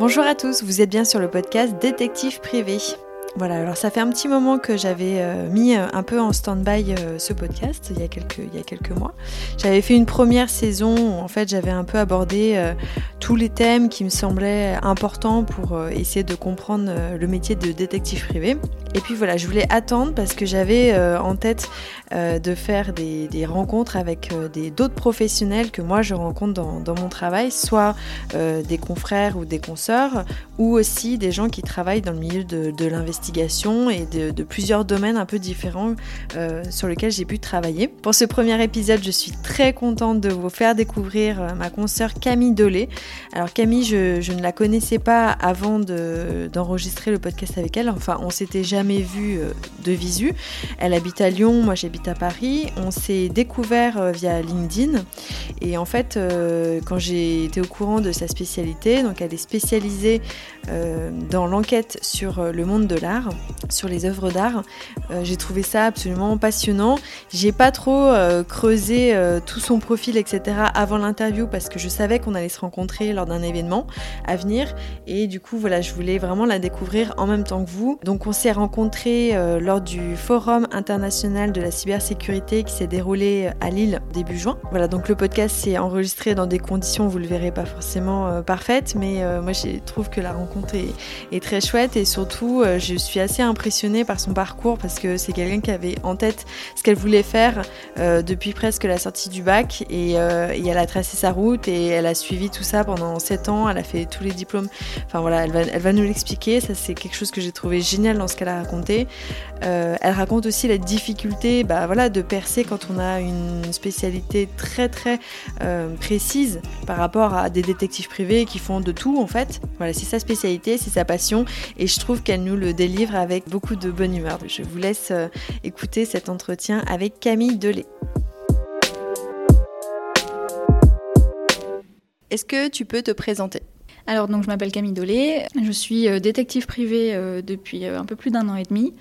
Bonjour à tous, vous êtes bien sur le podcast Détective privé. Voilà, alors ça fait un petit moment que j'avais euh, mis euh, un peu en stand-by euh, ce podcast, il y, a quelques, il y a quelques mois. J'avais fait une première saison où en fait j'avais un peu abordé tous les thèmes qui me semblaient importants pour essayer de comprendre le métier de détective privé. Et puis voilà, je voulais attendre parce que j'avais en tête de faire des, rencontres avec d'autres professionnels que moi je rencontre dans, mon travail, soit des confrères ou des consoeurs, ou aussi des gens qui travaillent dans le milieu de, l'investissement et de, plusieurs domaines un peu différents euh, sur lesquels j'ai pu travailler. Pour ce premier épisode, je suis très contente de vous faire découvrir euh, ma consoeur Camille Dolé. Alors Camille, je, ne la connaissais pas avant d'enregistrer le podcast avec elle. Enfin, on s'était jamais vu euh, de visu. Elle habite à Lyon, moi j'habite à Paris. On s'est découvert via LinkedIn. Et en fait, quand j'ai été au courant de sa spécialité, donc elle est spécialisée dans l'enquête sur le monde de l'art sur les œuvres d'art. Euh, j'ai trouvé ça absolument passionnant. J'ai pas trop euh, creusé euh, tout son profil, etc. avant l'interview parce que je savais qu'on allait se rencontrer lors d'un événement à venir. Et du coup, voilà, je voulais vraiment la découvrir en même temps que vous. Donc, on s'est rencontrés lors du Forum international de la cybersécurité qui s'est déroulé à Lille début juin. Voilà, donc le podcast s'est enregistré dans des conditions, vous le verrez pas forcément parfaites, mais moi, je trouve que la rencontre est, très chouette et surtout, je suis assez impressionnée par son parcours parce que c'est quelqu'un qui avait en tête ce qu'elle voulait faire euh, depuis presque la sortie du bac euh, et, elle a tracé sa route et elle a suivi tout ça pendant 7 ans, elle a fait tous les diplômes. Enfin voilà, elle va, elle va nous l'expliquer, ça c'est quelque chose que j'ai trouvé génial dans ce qu'elle a raconté. Euh, elle raconte aussi la difficulté bah, voilà, de percer quand on a une spécialité très très précise par rapport à des détectives privés qui font de tout en fait. Voilà, c'est sa spécialité, c'est sa passion et je trouve qu'elle nous le délivre livre avec beaucoup de bonne humeur. Je vous laisse euh, écouter cet entretien avec Camille Delay. Est-ce que tu peux te présenter? Alors donc je m'appelle Camille Dolé, je suis euh, détective privé euh, depuis un peu plus d'un an et demi.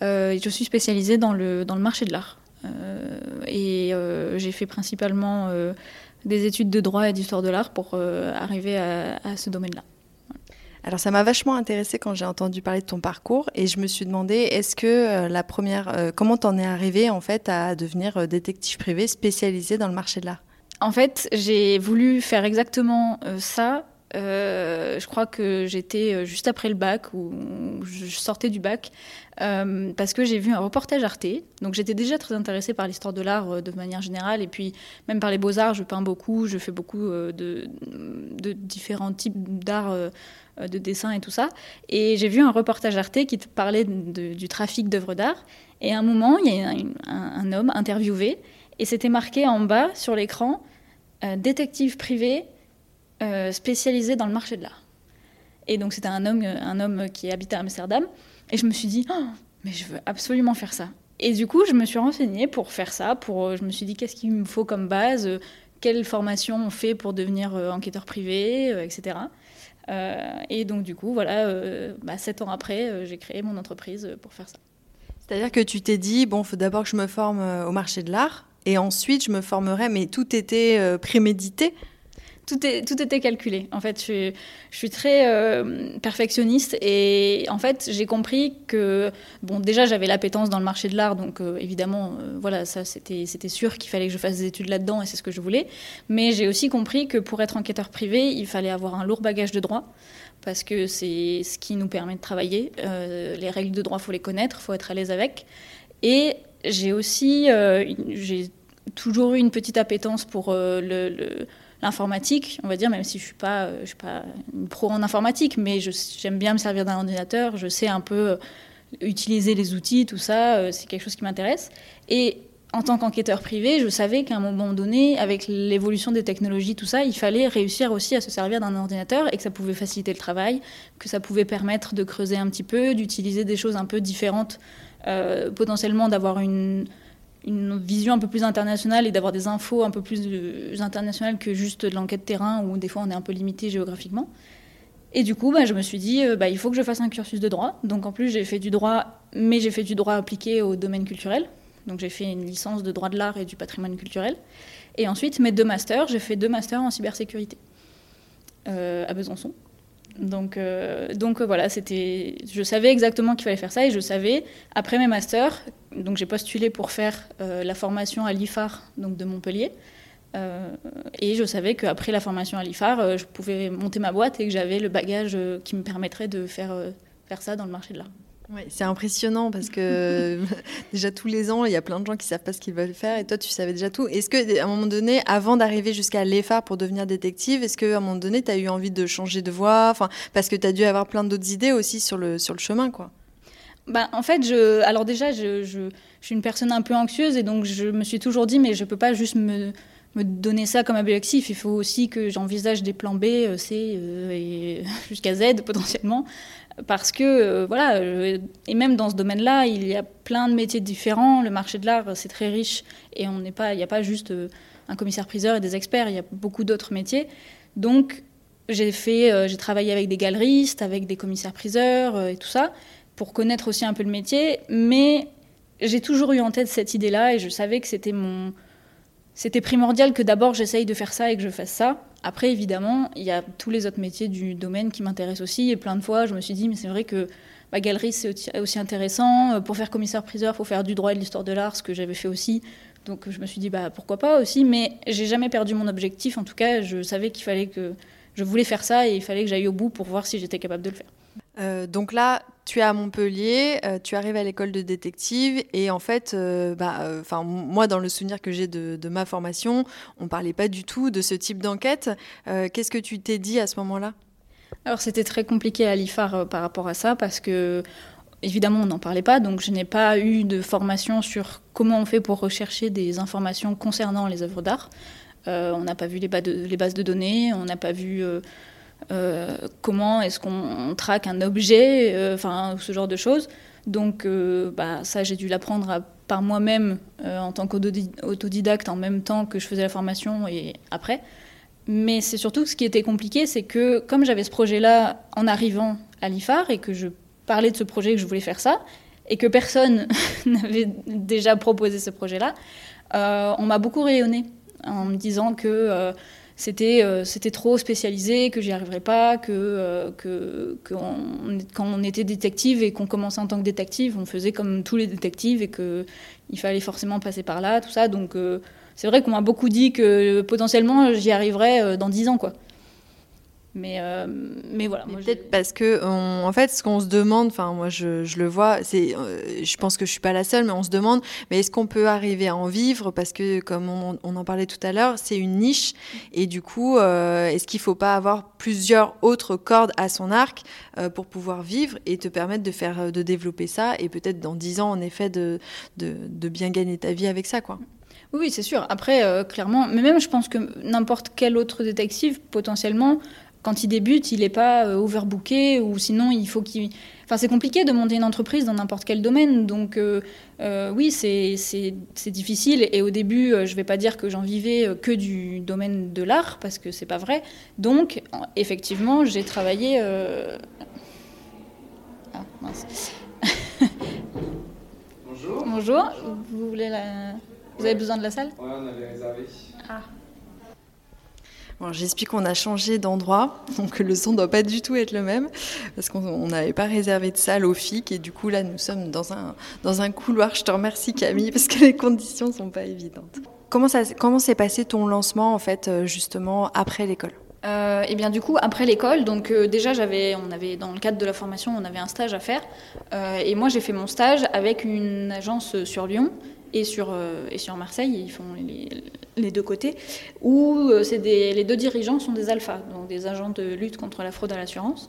je suis spécialisée dans le, dans le marché de l'art. et j'ai fait principalement des études de droit et d'histoire de l'art pour arriver à ce domaine-là. Alors ça m'a vachement intéressé quand j'ai entendu parler de ton parcours et je me suis demandé est-ce que euh, la première, euh, comment t'en es arrivé en fait à devenir euh, détective privé spécialisé dans le marché de l'art? En fait, j'ai voulu faire exactement ça. Je crois que j'étais juste après le bac ou je sortais du bac parce que j'ai vu un reportage Arte. Donc j'étais déjà très intéressée par l'histoire de l'art de manière générale et puis même par les beaux-arts, je peins beaucoup, je fais beaucoup de, différents types d'art euh, de dessin et tout ça. Et j'ai vu un reportage Arte qui parlait du trafic d'œuvres d'art. Et à un moment, il y a un, homme interviewé, et c'était marqué en bas sur l'écran euh, détective privé euh, spécialisé dans le marché de l'art. Et donc c'était un homme, un homme qui habitait à Amsterdam. Et je me suis dit, oh, mais je veux absolument faire ça. Et du coup, je me suis renseignée pour faire ça. Pour, je me suis dit, qu'est-ce qu'il me faut comme base Quelle formation on fait pour devenir enquêteur privé, etc. Euh, et donc, du coup, voilà, euh, bah, sept ans après, euh, j'ai créé mon entreprise pour faire ça. C'est-à-dire que tu t'es dit, bon, il faut d'abord que je me forme au marché de l'art, et ensuite je me formerai, mais tout était prémédité tout, était calculé. En fait, je, je suis très euh, perfectionniste et en fait, j'ai compris que, bon, déjà, j'avais l'appétence dans le marché de l'art, donc euh, évidemment, euh, voilà, ça, c'était, c'était sûr qu'il fallait que je fasse des études là-dedans et c'est ce que je voulais. Mais j'ai aussi compris que pour être enquêteur privé, il fallait avoir un lourd bagage de droit parce que c'est ce qui nous permet de travailler. les règles de droit, faut les connaître, faut être à l'aise avec. Et j'ai aussi, j'ai toujours eu une petite appétence pour le l'informatique, on va dire, même si je ne suis, pas, euh, une pro en informatique, mais j'aime bien me servir d'un ordinateur, je sais un peu euh, utiliser les outils, tout ça, euh, c'est quelque chose qui m'intéresse. Et en tant qu'enquêteur privé, je savais qu'à un moment donné, avec l'évolution des technologies, tout ça, il fallait réussir aussi à se servir d'un ordinateur et que ça pouvait faciliter le travail, que ça pouvait permettre de creuser un petit peu, d'utiliser des choses un peu différentes, potentiellement d'avoir une, une vision un peu plus internationale et d'avoir des infos un peu plus euh, internationales que juste de l'enquête terrain où des fois on est un peu limité géographiquement. Et du coup, bah, je me suis dit, euh, bah, il faut que je fasse un cursus de droit. Donc en plus, j'ai fait du droit, mais j'ai fait du droit appliqué au domaine culturel. Donc j'ai fait une licence de droit de l'art et du patrimoine culturel. Et ensuite, mes deux masters, j'ai fait deux masters en cybersécurité euh, à Besançon. Donc, donc voilà, c'était, je savais exactement qu'il fallait faire ça et je savais, après mes masters, donc j'ai postulé pour faire la formation à l'IFAR donc de Montpellier. et je savais qu'après la formation à l'IFAR, je pouvais monter ma boîte et que j'avais le bagage qui me permettrait de faire, faire ça dans le marché de l'art c'est impressionnant parce que déjà tous les ans, il y a plein de gens qui savent pas ce qu'ils veulent faire et toi, tu savais déjà tout. Est-ce que à un moment donné, avant d'arriver jusqu'à l'EFA pour devenir détective, est-ce qu'à un moment donné, tu as eu envie de changer de voie? Enfin, Parce que tu as dû avoir plein d'autres idées aussi sur le, sur le chemin, quoi. Bah, en fait, je, alors déjà, je, je, suis une personne un peu anxieuse et donc je me suis toujours dit, mais je peux pas juste me, me donner ça comme objectif. Il faut aussi que j'envisage des plans B, euh, C euh, et jusqu'à Z potentiellement. Parce que euh, voilà et même dans ce domaine-là il y a plein de métiers différents. Le marché de l'art c'est très riche. Et on pas il n'y a pas juste un commissaire priseur et des experts. Il y a beaucoup d'autres métiers. Donc j'ai fait j'ai travaillé avec des galeristes avec des commissaires priseurs et tout ça pour connaître aussi un peu le métier. Mais j'ai toujours eu en tête cette idée-là et je savais que c'était mon c'était primordial que d'abord j'essaye de faire ça et que je fasse ça après, évidemment, il y a tous les autres métiers du domaine qui m'intéressent aussi. Et plein de fois, je me suis dit, mais c'est vrai que ma galerie, c'est aussi intéressant. Euh, pour faire commissaire-priseur, il faut faire du droit et de l'histoire de l'art, ce que j'avais fait aussi. Donc je me suis dit, bah, pourquoi pas aussi. Mais j'ai jamais perdu mon objectif. En tout cas, je savais qu'il fallait que. Je voulais faire ça et il fallait que j'aille au bout pour voir si j'étais capable de le faire. Euh, donc là, tu es à Montpellier, euh, tu arrives à l'école de détective et en fait, euh, bah, enfin moi dans le souvenir que j'ai de, ma formation, on parlait pas du tout de ce type d'enquête. Qu'est-ce que tu t'es dit à ce moment-là? Alors c'était très compliqué à l'IFAR par rapport à ça parce que évidemment on n'en parlait pas, donc je n'ai pas eu de formation sur comment on fait pour rechercher des informations concernant les œuvres d'art. on n'a pas vu les, bases de données, on n'a pas vu euh, comment est-ce qu'on traque un objet, euh, enfin ce genre de choses. Donc euh, bah, ça, j'ai dû l'apprendre par moi-même en tant qu'autodidacte en même temps que je faisais la formation et après. Mais c'est surtout ce qui était compliqué, c'est que comme j'avais ce projet-là en arrivant à l'IFAR et que je parlais de ce projet, que je voulais faire ça, et que personne n'avait déjà proposé ce projet-là, on m'a beaucoup rayonné en me disant que c'était euh, c'était trop spécialisé, que j'y arriverais pas, que, euh, que, quand on était détective et qu'on commençait en tant que détective, on faisait comme tous les détectives et qu'il fallait forcément passer par là, tout ça. Donc euh, c'est vrai qu'on m'a beaucoup dit que potentiellement j'y arriverais dans dix ans, quoi. Mais, euh, mais voilà. Peut-être parce que, en fait, ce qu'on se demande, enfin, moi je, je le vois, c'est, euh, je pense que je suis pas la seule, mais on se demande, mais est-ce qu'on peut arriver à en vivre? Parce que, comme on, on en parlait tout à l'heure, c'est une niche, et du coup, euh, est-ce qu'il faut pas avoir plusieurs autres cordes à son arc pour pouvoir vivre et te permettre de faire, de développer ça, et peut-être dans dix ans, en effet, de, de, de bien gagner ta vie avec ça, quoi? Oui, c'est sûr. Après, clairement, mais même je pense que n'importe quel autre détective, potentiellement, quand il débute, il n'est pas euh, overbooké ou sinon il faut qu'il. Enfin, c'est compliqué de monter une entreprise dans n'importe quel domaine. Donc, euh, euh, oui, c'est difficile. Et au début, je ne vais pas dire que j'en vivais que du domaine de l'art, parce que c'est pas vrai. Donc, effectivement, j'ai travaillé. Ah, mince. Bonjour. Bonjour. Vous, voulez la... Vous avez besoin de la salle? Oui, on avait réservé. Ah. J'explique qu'on a changé d'endroit, donc le son ne doit pas du tout être le même, parce qu'on n'avait pas réservé de salle au FIC, et du coup là nous sommes dans un, dans un couloir. Je te remercie Camille, parce que les conditions ne sont pas évidentes. Comment, ça, comment s'est passé ton lancement en fait euh, justement après l'école? Euh, et eh bien du coup après l'école, donc euh, déjà j'avais, on avait dans le cadre de la formation, on avait un stage à faire, euh, et moi j'ai fait mon stage avec une agence sur Lyon et sur, et sur Marseille, ils font les, les deux côtés, où euh, c'est les deux dirigeants sont des alphas, donc des agents de lutte contre la fraude à l'assurance.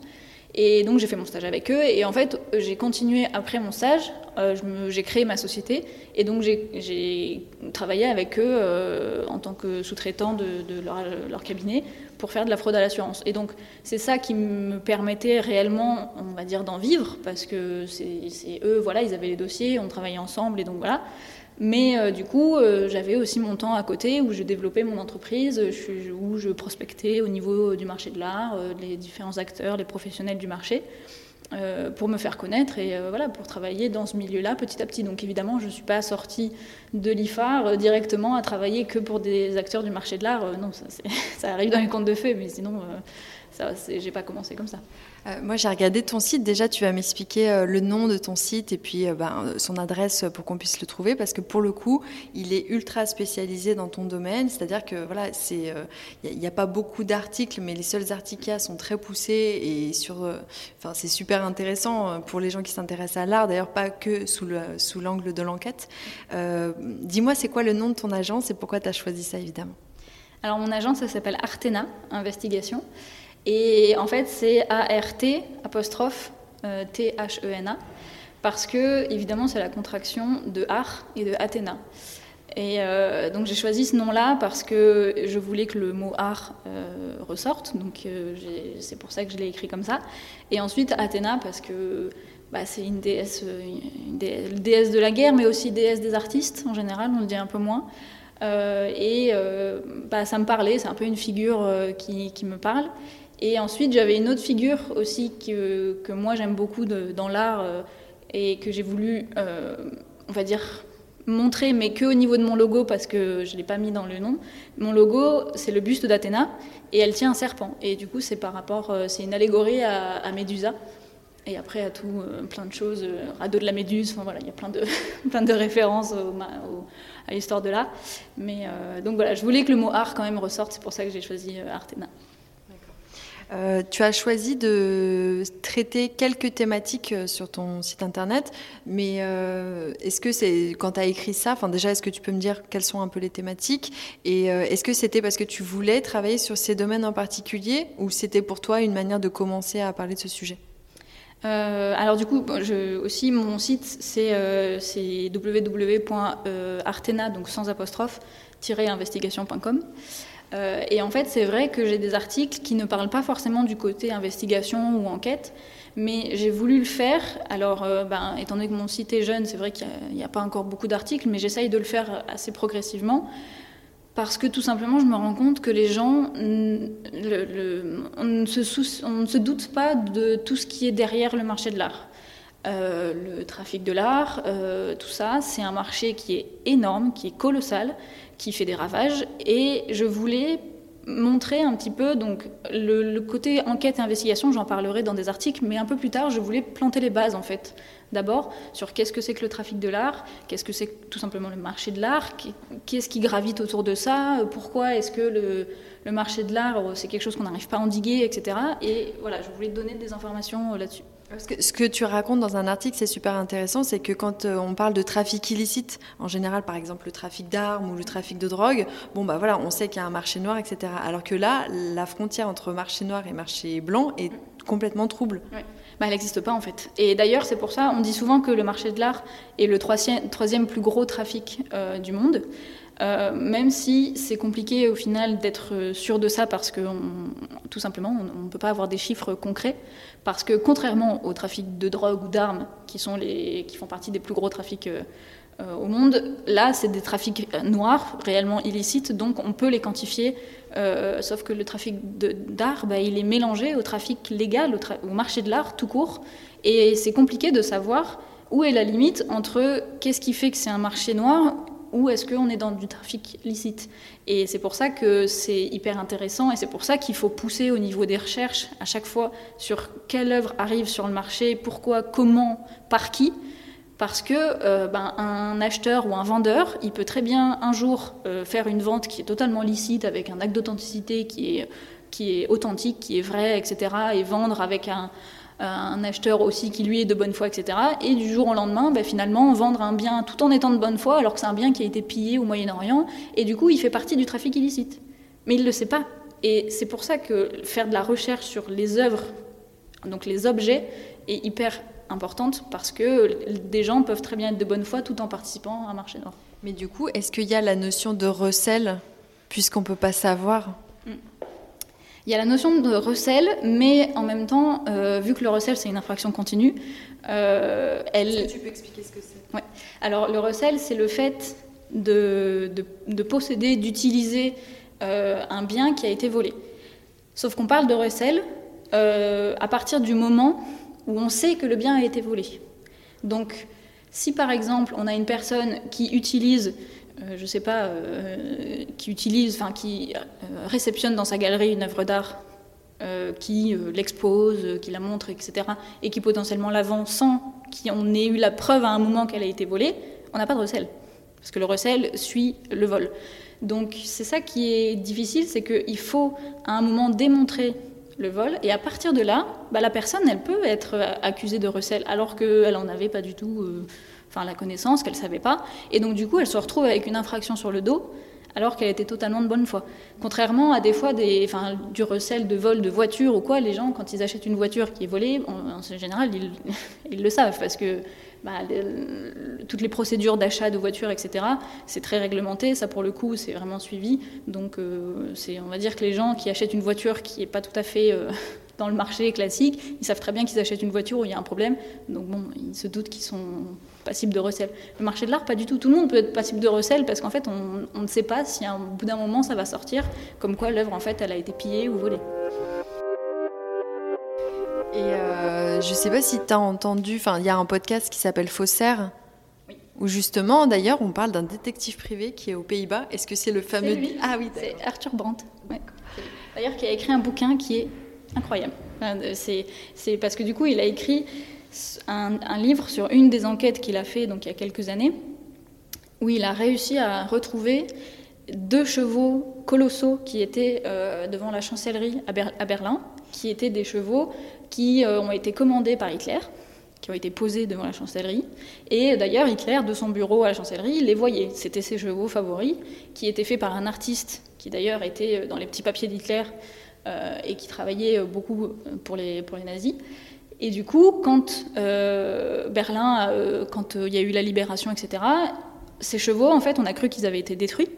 Et donc j'ai fait mon stage avec eux et en fait j'ai continué après mon stage, euh, j'ai créé ma société et donc j'ai travaillé avec eux euh, en tant que sous-traitant de, leur, leur, cabinet pour faire de la fraude à l'assurance. Et donc c'est ça qui me permettait réellement, on va dire, d'en vivre parce que c'est eux, voilà, ils avaient les dossiers, on travaillait ensemble et donc voilà. Mais euh, du coup, euh, j'avais aussi mon temps à côté où je développais mon entreprise, où je prospectais au niveau du marché de l'art, euh, les différents acteurs, les professionnels du marché. euh, pour me faire connaître et euh, voilà, pour travailler dans ce milieu-là petit à petit. Donc évidemment, je ne suis pas sortie de l'IFAR euh, directement à travailler que pour des acteurs du marché de l'art. non, ça, ça, arrive dans les contes de fées, mais sinon, ça, j'ai pas commencé comme ça. Euh, moi, j'ai regardé ton site. Déjà, tu vas m'expliquer euh, le nom de ton site et puis euh, ben, son adresse pour qu'on puisse le trouver, parce que pour le coup, il est ultra spécialisé dans ton domaine. C'est-à-dire que voilà, c'est, il n'y a, pas beaucoup d'articles, mais les seuls articles qu'il y a sont très poussés et sur, enfin, c'est super intéressant pour les gens qui s'intéressent à l'art. D'ailleurs, pas que sous le, sous l'angle de l'enquête. dis-moi, c'est quoi le nom de ton agence et pourquoi tu as choisi ça, évidemment? Alors, mon agence, ça s'appelle Artena Investigation. Et en fait, c'est A-R-T, apostrophe, euh, T-H-E-N-A, parce que, évidemment, c'est la contraction de Ar et de Athéna. Et euh, donc j'ai choisi ce nom-là parce que je voulais que le mot art euh, ressorte, donc c'est pour ça que je l'ai écrit comme ça. Et ensuite Athéna parce que bah, c'est une déesse, une déesse, de la guerre, mais aussi déesse des artistes en général, on le dit un peu moins. et bah, ça me parlait, c'est un peu une figure qui, me parle. Et ensuite, j'avais une autre figure aussi que, que moi j'aime beaucoup dans l'art euh, et que j'ai voulu, euh, on va dire, montrer, mais que au niveau de mon logo parce que je ne l'ai pas mis dans le nom. Mon logo, c'est le buste d'Athéna et elle tient un serpent. Et du coup, c'est par rapport, euh, c'est une allégorie à, Médusa. Et après, à tout, plein de choses, radeau de la Méduse, enfin voilà, il y a plein de, plein de références à l'histoire de l'art. Mais donc voilà, je voulais que le mot art quand même ressorte, c'est pour ça que j'ai choisi Artena. Euh, tu as choisi de traiter quelques thématiques euh, sur ton site internet, mais euh, est-ce que c'est quand tu as écrit ça, enfin déjà est-ce que tu peux me dire quelles sont un peu les thématiques et est-ce que c'était parce que tu voulais travailler sur ces domaines en particulier ou c'était pour toi une manière de commencer à parler de ce sujet? Alors du coup, aussi mon site c'est www.artena donc sans apostrophe investigation.com. Euh, et en fait, c'est vrai que j'ai des articles qui ne parlent pas forcément du côté investigation ou enquête, mais j'ai voulu le faire. Alors, euh, ben, étant donné que mon site est jeune, c'est vrai qu'il n'y a, pas encore beaucoup d'articles, mais j'essaye de le faire assez progressivement. Parce que tout simplement, je me rends compte que les gens, ne se on, ne se doute pas de tout ce qui est derrière le marché de l'art. Euh, le trafic de l'art, tout ça, c'est un marché qui est énorme, qui est colossal, qui fait des ravages. Et je voulais montrer un petit peu donc le, côté enquête et investigation, j'en parlerai dans des articles, mais un peu plus tard, je voulais planter les bases en fait. D'abord sur qu'est-ce que c'est que le trafic de l'art, qu'est-ce que c'est tout simplement le marché de l'art, qu'est-ce qui gravite autour de ça, pourquoi est-ce que le, le marché de l'art c'est quelque chose qu'on n'arrive pas à endiguer, etc. Et voilà, je voulais donner des informations là-dessus. Ce que, tu racontes dans un article, c'est super intéressant, c'est que quand euh, on parle de trafic illicite, en général, par exemple, le trafic d'armes ou le trafic de drogue, bon, bah voilà, on sait qu'il y a un marché noir, etc. Alors que là, la frontière entre marché noir et marché blanc est complètement trouble. Bah, elle n'existe pas en fait. Et d'ailleurs, c'est pour ça, on dit souvent que le marché de l'art est le troisième, troisième plus gros trafic euh, du monde. Euh, même si c'est compliqué au final d'être sûr de ça parce que tout simplement on ne peut pas avoir des chiffres concrets. Parce que contrairement au trafic de drogue ou d'armes qui sont les qui font partie des plus gros trafics euh, euh, au monde, là c'est des trafics noirs réellement illicites donc on peut les quantifier sauf que le trafic d'art bah, il est mélangé au trafic légal au marché de l'art tout court. Et c'est compliqué de savoir où est la limite entre qu'est-ce qui fait que c'est un marché noir ou est-ce qu'on est dans du trafic licite Et c'est pour ça que c'est hyper intéressant et c'est pour ça qu'il faut pousser au niveau des recherches à chaque fois sur quelle œuvre arrive sur le marché, pourquoi, comment, par qui. Parce que euh, ben, un acheteur ou un vendeur, il peut très bien un jour euh, faire une vente qui est totalement licite avec un acte d'authenticité qui est, qui est authentique, qui est vrai, etc. et vendre avec un, un acheteur aussi qui lui est de bonne foi, etc. Et du jour au lendemain, bah, finalement, vendre un bien tout en étant de bonne foi, alors que c'est un bien qui a été pillé au Moyen-Orient, et du coup, il fait partie du trafic illicite. Mais il ne le sait pas. Et c'est pour ça que faire de la recherche sur les œuvres, donc les objets, est hyper importante, parce que des gens peuvent très bien être de bonne foi tout en participant à un marché noir. Mais du coup, est-ce qu'il y a la notion de recel, puisqu'on ne peut pas savoir? Il y a la notion de recel, mais en même temps, euh, vu que le recel c'est une infraction continue, euh, elle. Est-ce que tu peux expliquer ce que c'est? Ouais. Alors le recel, c'est le fait de, de, posséder, d'utiliser euh, un bien qui a été volé. Sauf qu'on parle de recel à partir du moment où on sait que le bien a été volé. Donc, si par exemple on a une personne qui utilise, euh, je sais pas, euh, qui euh, réceptionne dans sa galerie une œuvre d'art, qui l'expose, qui la montre, etc., et qui potentiellement la vend sans qu'on ait eu la preuve à un moment qu'elle a été volée, on n'a pas de recel, parce que le recel suit le vol. Donc c'est ça qui est difficile, c'est qu'il faut à un moment démontrer le vol, et à partir de là, bah, la personne, elle peut être accusée de recel, alors qu'elle n'en avait pas du tout enfin, la connaissance, qu'elle savait pas, et donc du coup, elle se retrouve avec une infraction sur le dos, alors qu'elle était totalement de bonne foi. Contrairement à des fois des, enfin, du recel de vol de voiture ou quoi, les gens, quand ils achètent une voiture qui est volée, en, général, ils, ils, le savent, parce que bah, toutes les procédures d'achat de voitures, etc., c'est très réglementé. Ça, pour le coup, c'est vraiment suivi. Donc, euh, c'est, on va dire que les gens qui achètent une voiture qui n'est pas tout à fait euh, dans le marché classique, ils savent très bien qu'ils achètent une voiture où il y a un problème. Donc, bon, ils se doutent qu'ils sont passibles de recel. Le marché de l'art, pas du tout. Tout le monde peut être passible de recel parce qu'en fait, on, on ne sait pas si à un bout d'un moment ça va sortir, comme quoi l'œuvre, en fait, elle a été pillée ou volée. Et euh, je sais pas si tu as entendu, enfin, il y a un podcast qui s'appelle Faussaire, oui. où justement, d'ailleurs, on parle d'un détective privé qui est aux Pays-Bas. Est-ce que c'est le fameux. Lui. Ah oui, c'est Arthur Brandt. Ouais. D'ailleurs, qui a écrit un bouquin qui est incroyable. C'est parce que du coup, il a écrit un, un livre sur une des enquêtes qu'il a fait donc il y a quelques années, où il a réussi à retrouver deux chevaux colossaux qui étaient euh, devant la chancellerie à, Ber à, Berlin, qui étaient des chevaux qui euh, ont été commandés par Hitler, qui ont été posés devant la chancellerie. Et d'ailleurs, Hitler, de son bureau à la chancellerie, les voyait. C'était ses chevaux favoris, qui étaient faits par un artiste, qui d'ailleurs était euh, dans les petits papiers d'Hitler et qui travaillait beaucoup pour les, pour les nazis. Et du coup, quand euh, Berlin, euh, quand il y a eu la libération, etc., ces chevaux, en fait, on a cru qu'ils avaient été détruits.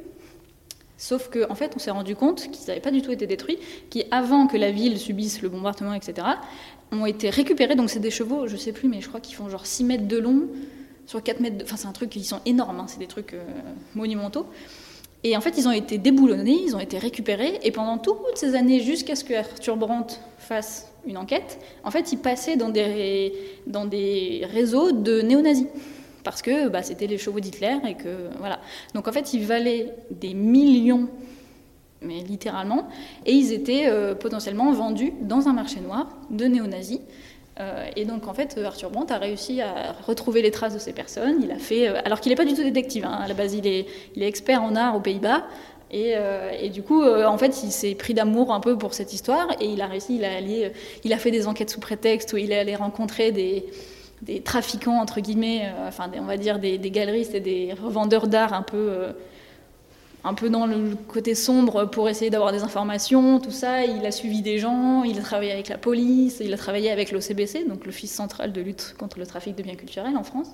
Sauf qu'en en fait, on s'est rendu compte qu'ils n'avaient pas du tout été détruits, qu'avant que la ville subisse le bombardement, etc., ont été récupérés. Donc, c'est des chevaux, je ne sais plus, mais je crois qu'ils font genre 6 mètres de long sur 4 mètres de. Enfin, c'est un truc, ils sont énormes, hein, c'est des trucs euh, monumentaux. Et en fait, ils ont été déboulonnés, ils ont été récupérés, et pendant toutes ces années, jusqu'à ce que Arthur Brandt fasse une enquête, en fait, ils passaient dans des, réseaux de néo-nazis parce que bah, c'était les chevaux d'Hitler et que voilà. Donc en fait, ils valaient des millions, mais littéralement, et ils étaient euh, potentiellement vendus dans un marché noir de néo-nazis. Euh, et donc en fait, Arthur Brandt a réussi à retrouver les traces de ces personnes. Il a fait, euh, alors qu'il n'est pas du tout détective. Hein, à la base, il est, expert en art aux Pays-Bas. Et, du coup, en fait, il s'est pris d'amour un peu pour cette histoire et il a réussi, il a, allié, il a fait des enquêtes sous prétexte où il est allé rencontrer des, des trafiquants, entre guillemets, euh, enfin, on va dire des, galeristes et des revendeurs d'art un peu, euh, un peu dans le côté sombre pour essayer d'avoir des informations, tout ça. Il a suivi des gens, il a travaillé avec la police, il a travaillé avec l'OCBC, donc l'Office central de lutte contre le trafic de biens culturels en France.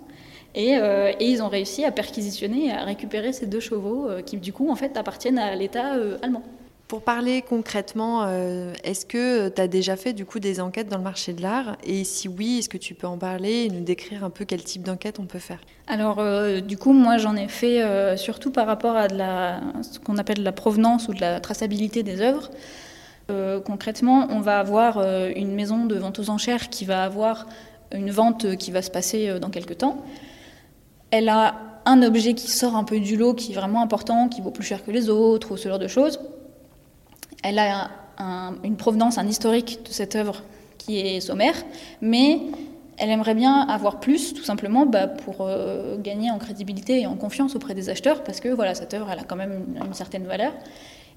Et, euh, ils ont réussi à perquisitionner et à récupérer ces deux chevaux qui, du coup, en fait, appartiennent à l'État allemand. Pour parler concrètement, euh, est-ce que tu as déjà fait du coup des enquêtes dans le marché de l'art? Et si oui, est-ce que tu peux en parler et nous décrire un peu quel type d'enquête on peut faire? Alors euh, du coup, moi j'en ai fait euh, surtout par rapport à ce qu'on appelle la provenance ou de la traçabilité des œuvres. concrètement, on va avoir une maison de vente aux enchères qui va avoir une vente qui va se passer dans quelques temps. Elle a un objet qui sort un peu du lot, qui est vraiment important, qui vaut plus cher que les autres, ou ce genre de choses elle a une provenance, un historique de cette œuvre qui est sommaire, mais elle aimerait bien avoir plus, tout simplement, bah, pour euh, gagner en crédibilité et en confiance auprès des acheteurs, parce que voilà, cette œuvre, elle a quand même une, certaine valeur.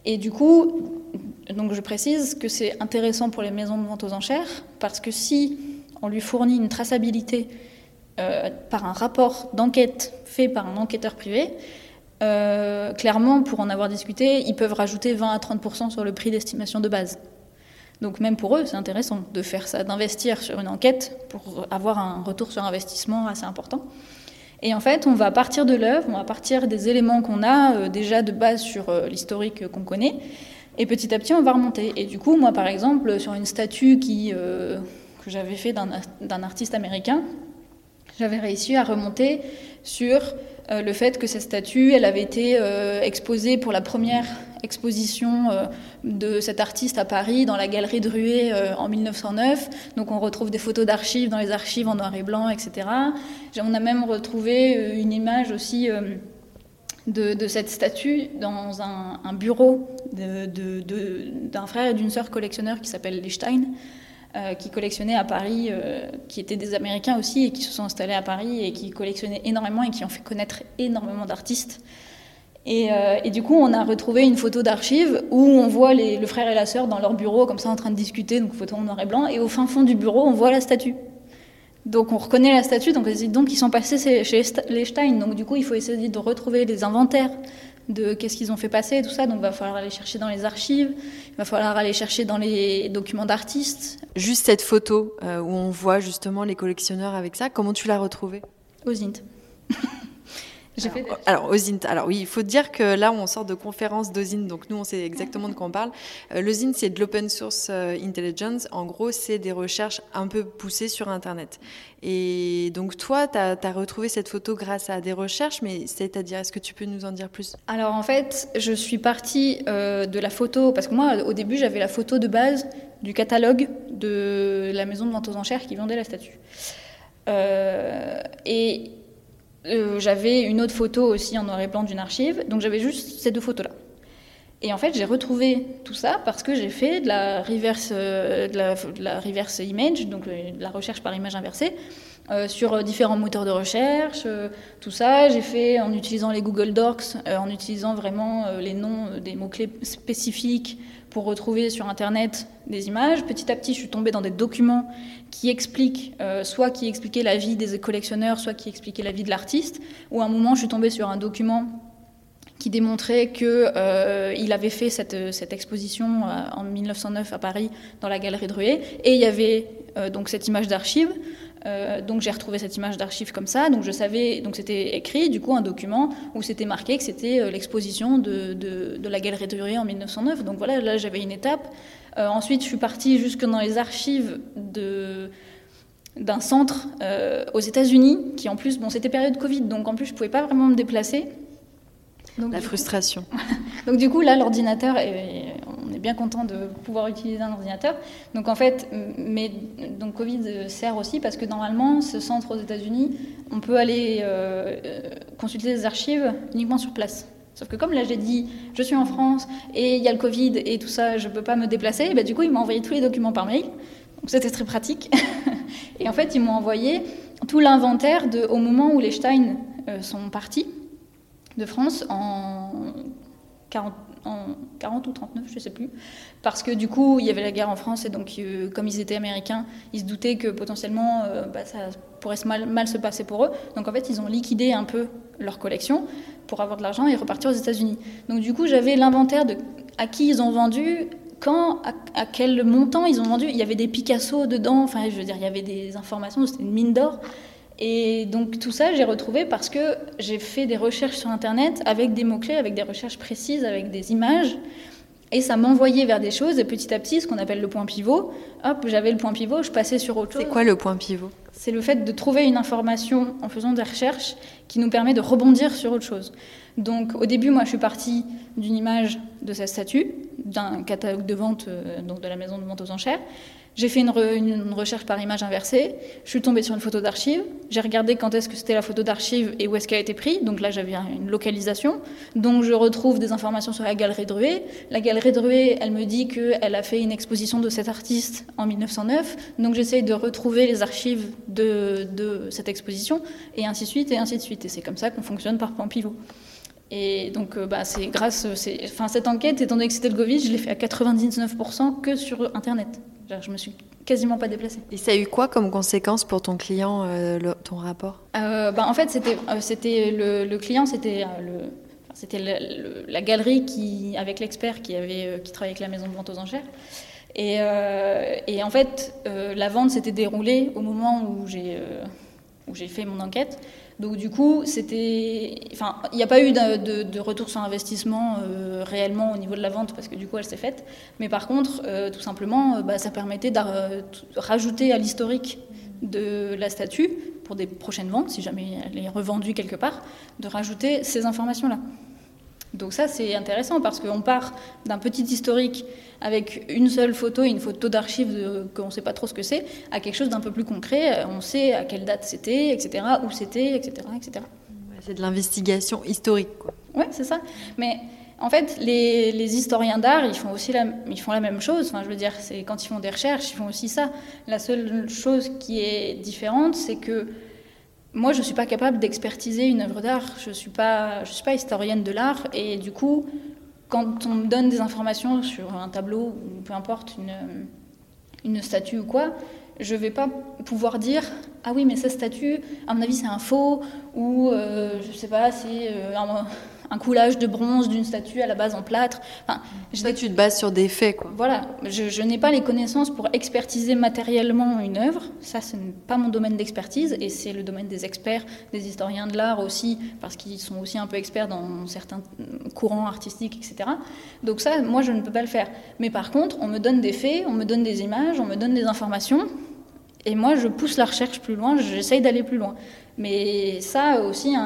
Et du coup, je précise que c'est intéressant pour les maisons de vente aux enchères, parce que si on lui fournit une traçabilité euh, par un rapport d'enquête fait par un enquêteur privé, euh, clairement, pour en avoir discuté, ils peuvent rajouter 20 à 30% sur le prix d'estimation de base. Donc même pour eux, c'est intéressant de faire ça, d'investir sur une enquête pour avoir un retour sur investissement assez important. Et en fait, on va partir de l'œuvre, on va partir des éléments qu'on a euh, déjà de base sur euh, l'historique qu'on connaît, et petit à petit, on va remonter. Et du coup, moi, par exemple, sur une statue que j'avais fait d'un artiste américain, j'avais réussi à remonter sur euh, le fait que cette statue, elle avait été euh, exposée pour la première exposition de cet artiste à Paris dans la galerie de Ruée en 1909. Donc on retrouve des photos d'archives dans les archives en noir et blanc, etc. On a même retrouvé une image aussi de, cette statue dans un, bureau d'un frère et d'une sœur collectionneurs qui s'appelle Lichstein, euh, qui collectionnaient à Paris, euh, qui étaient des Américains aussi et qui se sont installés à Paris et qui collectionnaient énormément et qui ont fait connaître énormément d'artistes. Et, euh, du coup, on a retrouvé une photo d'archives où on voit le frère et la sœur dans leur bureau, comme ça, en train de discuter, donc photo en noir et blanc, et au fin fond du bureau, on voit la statue. Donc on reconnaît la statue, donc, donc ils sont passés chez les Stein, donc du coup il faut essayer de retrouver les inventaires de qu'est-ce qu'ils ont fait passer, tout ça, donc il va falloir aller chercher dans les archives, il va falloir aller chercher dans les documents d'artistes. Juste cette photo euh, où on voit justement les collectionneurs avec ça, comment tu l'as retrouvée? Au Alors, fait alors, oui, il faut dire que là, on sort de conférence d'Ozint, donc nous, on sait exactement de quoi on parle. Euh, L'Ozint, c'est de l'open source euh, intelligence. En gros, c'est des recherches un peu poussées sur Internet. Et donc, toi, tu as, retrouvé cette photo grâce à des recherches, mais c'est-à-dire, est-ce que tu peux nous en dire plus? Alors, en fait, je suis partie euh, de la photo, parce que moi, au début, j'avais la photo de base du catalogue de la maison de vente aux enchères qui vendait la statue. et euh, j'avais une autre photo aussi en noir et blanc d'une archive, donc j'avais juste ces deux photos-là. Et en fait, j'ai retrouvé tout ça parce que j'ai fait de la reverse, euh, de, la, reverse image, donc euh, de la recherche par image inversée, sur différents moteurs de recherche, tout ça. J'ai fait en utilisant les Google Docs, en utilisant vraiment les noms des mots-clés spécifiques pour retrouver sur Internet des images. Petit à petit, je suis tombée dans des documents qui expliquent, euh, soit qui expliquaient la vie des collectionneurs, soit qui expliquaient la vie de l'artiste. Ou à un moment, je suis tombée sur un document qui démontrait qu'il euh, avait fait cette, exposition euh, en 1909 à Paris dans la galerie de Ruée. Et il y avait donc cette image d'archive. Euh, donc j'ai retrouvé cette image d'archive comme ça, donc je savais, donc c'était écrit du coup un document où c'était marqué que c'était euh, l'exposition de, de, la galerie de Ruée en 1909. Donc voilà, là j'avais une étape. Euh, ensuite je suis partie jusque dans les archives de d'un centre aux États-Unis qui en plus bon c'était période Covid donc en plus je pouvais pas vraiment me déplacer la frustration. Donc du coup, là, l'ordinateur, bien content de pouvoir utiliser un ordinateur. Donc en fait, mais donc Covid sert aussi parce que normalement, ce centre aux États-Unis, on peut aller euh, consulter des archives uniquement sur place. Sauf que comme là j'ai dit, je suis en France et il y a le Covid et tout ça, je ne peux pas me déplacer, bah, du coup ils m'ont envoyé tous les documents par mail. Donc c'était très pratique. et en fait ils m'ont envoyé tout l'inventaire au moment où les Stein euh, sont partis de France en 40, en 40 ou 39, je ne sais plus. Parce que du coup, il y avait la guerre en France et donc, euh, comme ils étaient américains, ils se doutaient que potentiellement euh, bah, ça pourrait mal, se passer pour eux. Donc en fait, ils ont liquidé un peu leur collection pour avoir de l'argent et repartir aux États-Unis. Donc du coup, j'avais l'inventaire de à qui ils ont vendu, quand, à, à, quel montant ils ont vendu. Il y avait des Picasso dedans, enfin, je veux dire, il y avait des informations, c'était une mine d'or. Et donc tout ça, j'ai retrouvé parce que j'ai fait des recherches sur Internet avec des mots-clés, avec des recherches précises, avec des images. Et ça m'envoyait vers des choses. Et petit à petit, ce qu'on appelle le point pivot, hop, j'avais le point pivot, je passais sur autre chose. C'est quoi le point pivot? C'est le fait de trouver une information en faisant des recherches qui nous permet de rebondir sur autre chose. Donc au début, moi, je suis partie d'une image de sa statue, d'un catalogue de vente, euh, donc de la maison de vente aux enchères. J'ai fait une, recherche par image inversée. Je suis tombée sur une photo d'archive. J'ai regardé quand est-ce que c'était la photo d'archive et où est-ce qu'elle a été prise. Donc là, j'avais une localisation. Donc je retrouve des informations sur la galerie de La galerie de elle me dit qu'elle a fait une exposition de cet artiste en 1909. Donc j'essaye de retrouver les archives de, cette exposition et ainsi de suite et ainsi de suite. Et c'est comme ça qu'on fonctionne par point pivot. Et donc, euh, bah, c'est grâce, enfin, cette enquête, étant donné que c'était le Covid, je l'ai fait à 99% que sur Internet. Je me suis quasiment pas déplacée. Et ça a eu quoi comme conséquence pour ton client, euh, ton rapport? Euh, bah, En fait, c'était, c'était le, client, c'était le, c'était la galerie qui, avec l'expert qui avait, qui travaillait avec la maison de vente aux enchères. Et, et en fait, la vente s'était déroulée au moment où j'ai, où j'ai fait mon enquête. Donc du coup, c'était, enfin, il n'y a pas eu de, retour sur investissement euh, réellement au niveau de la vente parce que du coup, elle s'est faite. Mais par contre, euh, tout simplement, euh, bah, ça permettait de rajouter à l'historique de la statue pour des prochaines ventes, si jamais elle est revendue quelque part, de rajouter ces informations-là. Donc ça, c'est intéressant parce qu'on part d'un petit historique avec une seule photo, une photo d'archives qu'on ne sait pas trop ce que c'est, à quelque chose d'un peu plus concret. On sait à quelle date c'était, etc., où c'était, etc., etc. C'est de l'investigation historique, quoi. Ouais, c'est ça. Mais en fait, les, les historiens d'art, ils font aussi la, ils font la même chose. Enfin, je veux dire, c'est quand ils font des recherches, ils font aussi ça. La seule chose qui est différente, c'est que moi, je ne suis pas capable d'expertiser une œuvre d'art. Je ne suis, pas, je suis pas historienne de l'art. Et du coup, quand on me donne des informations sur un tableau, ou peu importe, une, une statue ou quoi, je ne vais pas pouvoir dire Ah oui, mais cette statue, à mon avis, c'est un faux, ou euh, je ne sais pas, c'est euh, un, un coulage de bronze d'une statue à la base en plâtre. Enfin, je... tu te bases sur des faits, quoi. Voilà, je, n'ai pas les connaissances pour expertiser matériellement une œuvre. Ça, ce n'est pas mon domaine d'expertise, et c'est le domaine des experts, des historiens de l'art aussi, parce qu'ils sont aussi un peu experts dans certains courants artistiques, etc. Donc ça, moi, je ne peux pas le faire. Mais par contre, on me donne des faits, on me donne des images, on me donne des informations, et moi, je pousse la recherche plus loin, j'essaye d'aller plus loin. Mais ça aussi,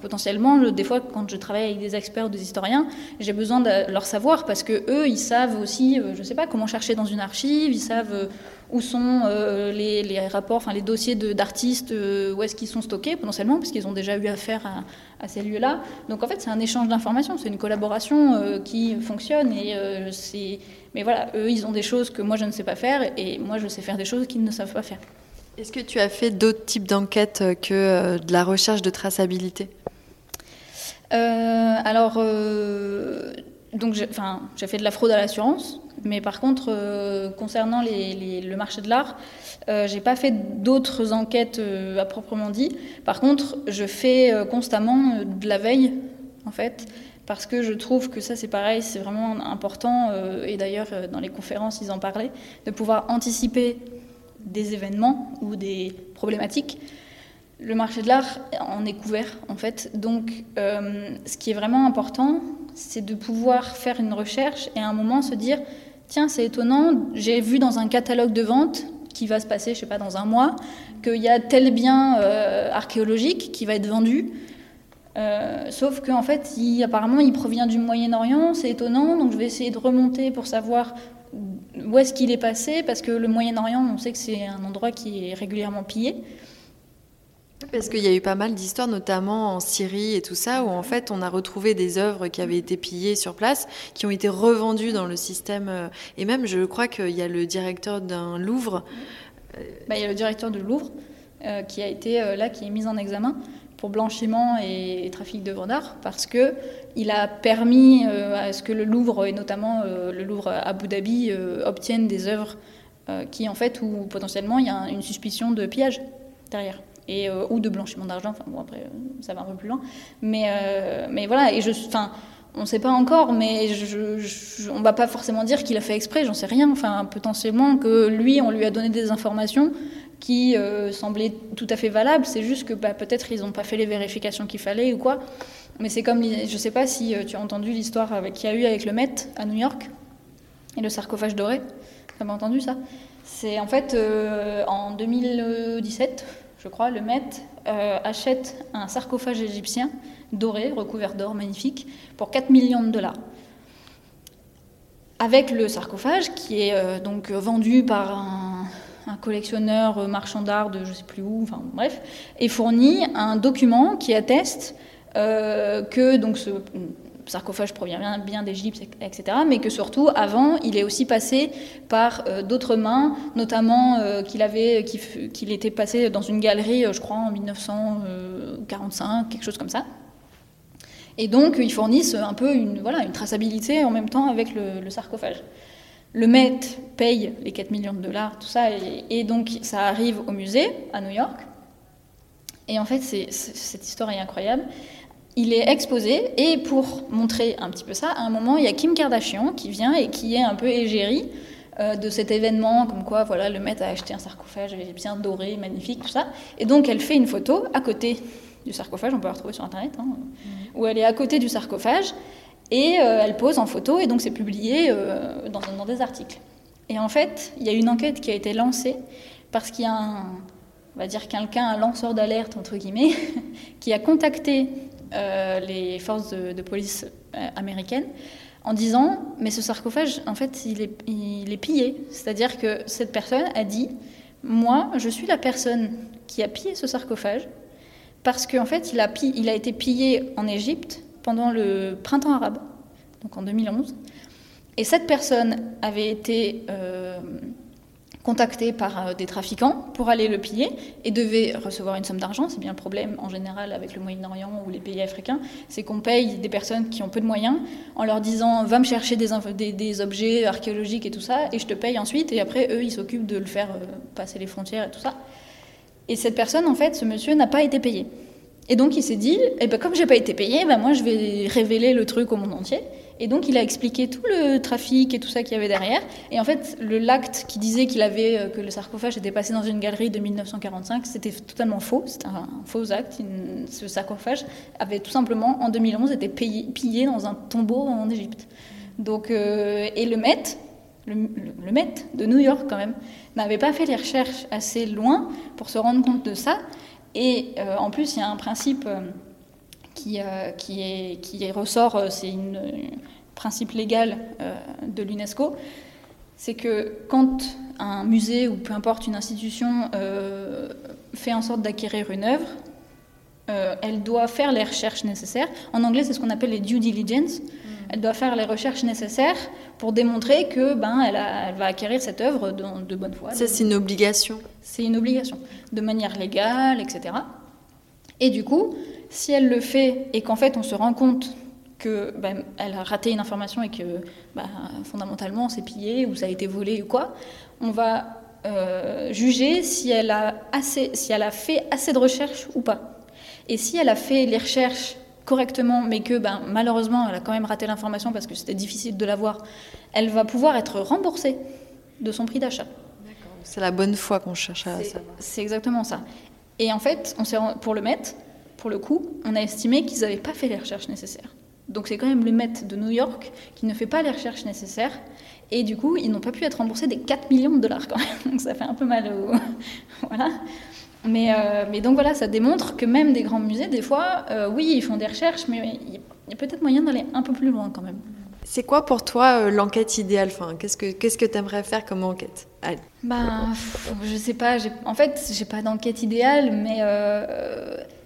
potentiellement, des fois, quand je travaille avec des experts ou des historiens, j'ai besoin de leur savoir parce que eux, ils savent aussi, euh, je ne sais pas, comment chercher dans une archive, ils savent euh, où sont euh, les, rapports, enfin les dossiers d'artistes, où est-ce qu'ils sont stockés potentiellement, puisqu'ils ont déjà eu affaire à, ces lieux-là. Donc en fait, c'est un échange d'informations, c'est une collaboration qui fonctionne et c'est. Mais voilà, eux, ils ont des choses que moi je ne sais pas faire et moi je sais faire des choses qu'ils ne savent pas faire. Est-ce que tu as fait d'autres types d'enquêtes euh, que euh, de la recherche de traçabilité? Euh, Alors, donc j'ai, j'ai fait de la fraude à l'assurance, mais par contre, concernant le marché de l'art, j'ai pas fait d'autres enquêtes à proprement dit. Par contre, je fais constamment de la veille, en fait parce que je trouve que ça c'est pareil, c'est vraiment important, et d'ailleurs dans les conférences ils en parlaient, de pouvoir anticiper des événements ou des problématiques, le marché de l'art en est couvert en fait. Donc euh, ce qui est vraiment important, c'est de pouvoir faire une recherche et à un moment se dire, tiens c'est étonnant, j'ai vu dans un catalogue de vente qui va se passer, je sais pas, dans un mois, qu'il y a tel bien euh, archéologique qui va être vendu. Euh, sauf qu'en fait, il, apparemment, il provient du Moyen-Orient, c'est étonnant, donc je vais essayer de remonter pour savoir où est-ce qu'il est passé Parce que le Moyen-Orient, on sait que c'est un endroit qui est régulièrement pillé. Parce qu'il y a eu pas mal d'histoires, notamment en Syrie et tout ça, où en fait on a retrouvé des œuvres qui avaient été pillées sur place, qui ont été revendues dans le système. Euh, et même, je crois qu'il y a le directeur d'un Louvre. Bah, il y a le directeur du Louvre euh, qui a été euh, là, qui est mis en examen pour blanchiment et trafic d'œuvres d'art, parce que il a permis euh, à ce que le Louvre, et notamment euh, le Louvre à Abu Dhabi, euh, obtiennent des œuvres qui, en fait, où potentiellement il y a une suspicion de pillage derrière. Et, ou de blanchiment d'argent, enfin bon, après, ça va un peu plus loin. Mais, mais voilà, et je. Enfin, on ne sait pas encore, mais je, on ne va pas forcément dire qu'il a fait exprès, j'en sais rien. Enfin, potentiellement que lui, on lui a donné des informations qui semblaient tout à fait valables. C'est juste que bah, peut-être ils n'ont pas fait les vérifications qu'il fallait ou quoi. Mais c'est comme, je ne sais pas si euh, tu as entendu l'histoire qu'il y a eu avec le Met à New York et le sarcophage doré. Tu as entendu ça? C'est en fait euh, en 2017, je crois, le Met euh, achète un sarcophage égyptien doré, recouvert d'or, magnifique, pour 4 millions de dollars. Avec le sarcophage qui est donc vendu par un, un collectionneur marchand d'art de je ne sais plus où, enfin bref, et fournit un document qui atteste euh, que donc ce sarcophage provient bien, d'Égypte, etc., mais que surtout, avant, il est aussi passé par euh, d'autres mains, notamment euh, qu'il avait, qu'il était passé dans une galerie, je crois, en 1945, quelque chose comme ça. Et donc, ils fournissent un peu une, voilà, une traçabilité en même temps avec le, sarcophage. Le Met paye les 4 millions de dollars, tout ça, et, et donc ça arrive au musée à New York. Et en fait, cette histoire est incroyable il est exposé et pour montrer un petit peu ça, à un moment, il y a Kim Kardashian qui vient et qui est un peu égérie euh, de cet événement, comme quoi voilà, le maître a acheté un sarcophage bien doré, magnifique, tout ça. Et donc elle fait une photo à côté du sarcophage, on peut la retrouver sur Internet, hein, mm. où elle est à côté du sarcophage et euh, elle pose en photo et donc c'est publié euh, dans, des articles. Et en fait, il y a une enquête qui a été lancée parce qu'il y a un, on va dire quelqu'un, un lanceur d'alerte entre guillemets, qui a contacté les forces de, police américaines en disant mais ce sarcophage en fait il est, il est pillé c'est-à-dire que cette personne a dit moi je suis la personne qui a pillé ce sarcophage parce qu'en fait il a été pillé en Égypte pendant le printemps arabe donc en 2011 et cette personne avait été euh, contactée par euh, des trafiquants pour aller le piller et devait recevoir une somme d'argent. C'est bien le problème en général avec le Moyen-Orient ou les pays africains, c'est qu'on paye des personnes qui ont peu de moyens en leur disant va me chercher des, objets archéologiques et tout ça et je te paye ensuite et après eux ils s'occupent de le faire euh, passer les frontières et tout ça. Et cette personne en fait, ce monsieur n'a pas été payé. Et donc il s'est dit, eh ben, comme j'ai pas été payé, ben, moi je vais révéler le truc au monde entier. Et donc il a expliqué tout le trafic et tout ça qu'il y avait derrière. Et en fait, le l'acte qui disait qu'il avait euh, que le sarcophage était passé dans une galerie de 1945, c'était totalement faux. C'était un, faux acte. ce sarcophage avait tout simplement en 2011 été pillé dans un tombeau en Égypte. Donc euh, et le Met, le, Met de New York quand même, n'avait pas fait les recherches assez loin pour se rendre compte de ça. Et euh, en plus, il y a un principe qui, qui, est, qui ressort, c'est une, principe légal euh, de l'UNESCO, c'est que quand un musée ou peu importe une institution euh, fait en sorte d'acquérir une œuvre, euh, elle doit faire les recherches nécessaires. En anglais, c'est ce qu'on appelle les due diligence. Mm. Elle doit faire les recherches nécessaires pour démontrer que ben elle, elle va acquérir cette œuvre de, de bonne foi. Ça, c'est une obligation. C'est une obligation, de manière légale, etc. Et du coup, si elle le fait et qu'en fait on se rend compte qu'elle ben, a raté une information et que ben, fondamentalement c'est pillé ou ça a été volé ou quoi, on va euh, juger si elle, a assez, si elle a fait assez de recherches ou pas. Et si elle a fait les recherches correctement, mais que ben, malheureusement elle a quand même raté l'information parce que c'était difficile de l'avoir, elle va pouvoir être remboursée de son prix d'achat. C'est la bonne foi qu'on cherche à savoir. C'est exactement ça. Et en fait, on pour le mettre, pour le coup, on a estimé qu'ils n'avaient pas fait les recherches nécessaires. Donc c'est quand même le Met de New York qui ne fait pas les recherches nécessaires. Et du coup, ils n'ont pas pu être remboursés des 4 millions de dollars quand même. Donc ça fait un peu mal au... voilà. Mais, euh, mais, donc voilà, ça démontre que même des grands musées, des fois, euh, oui, ils font des recherches, mais il y a peut-être moyen d'aller un peu plus loin quand même. C'est quoi pour toi euh, l'enquête idéale? Enfin, Qu'est-ce que tu que aimerais faire comme enquête? Ben, je sais pas. En fait, j'ai pas d'enquête idéale, mais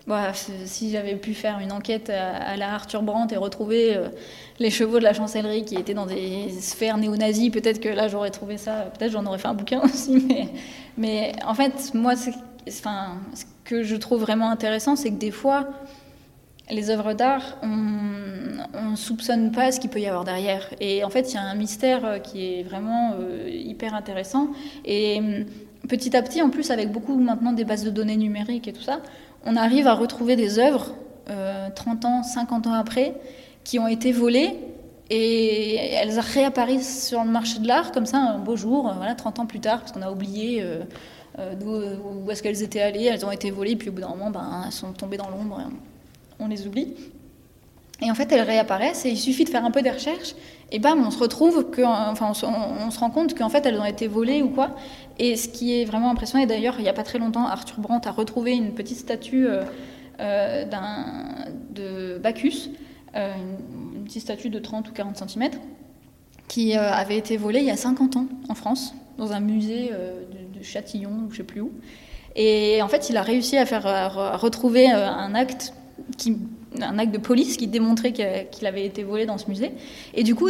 bah, si j'avais pu faire une enquête à, la Arthur Brandt et retrouver euh, les chevaux de la chancellerie qui étaient dans des sphères néo-nazis, peut-être que là j'aurais trouvé ça, peut-être j'en aurais fait un bouquin aussi. Mais, mais en fait, moi, ce que je trouve vraiment intéressant, c'est que des fois, les œuvres d'art, on ne soupçonne pas ce qu'il peut y avoir derrière. Et en fait, il y a un mystère euh, qui est vraiment euh, hyper intéressant. Et hum, petit à petit, en plus, avec beaucoup maintenant des bases de données numériques et tout ça, on arrive à retrouver des œuvres 30 euh, ans, 50 ans après qui ont été volées et elles réapparaissent sur le marché de l'art comme ça un beau jour, voilà, 30 ans plus tard, parce qu'on a oublié euh, euh, où est-ce qu'elles étaient allées, elles ont été volées, puis au bout d'un moment, ben, elles sont tombées dans l'ombre, on les oublie. Et en fait, elles réapparaissent et il suffit de faire un peu des recherches et bam, on se retrouve que, on, se rend compte qu'en fait, elles ont été volées ou quoi. Et ce qui est vraiment impressionnant, et d'ailleurs, il n'y a pas très longtemps, Arthur Brandt a retrouvé une petite statue euh, euh, de Bacchus, euh, une, petite statue de 30 ou 40 cm, qui avait été volée il y a 50 ans en France, dans un musée de, Châtillon, ou je sais plus où. Et en fait, il a réussi à faire à retrouver un acte un acte de police qui démontrait qu'il avait été volé dans ce musée. Et du coup,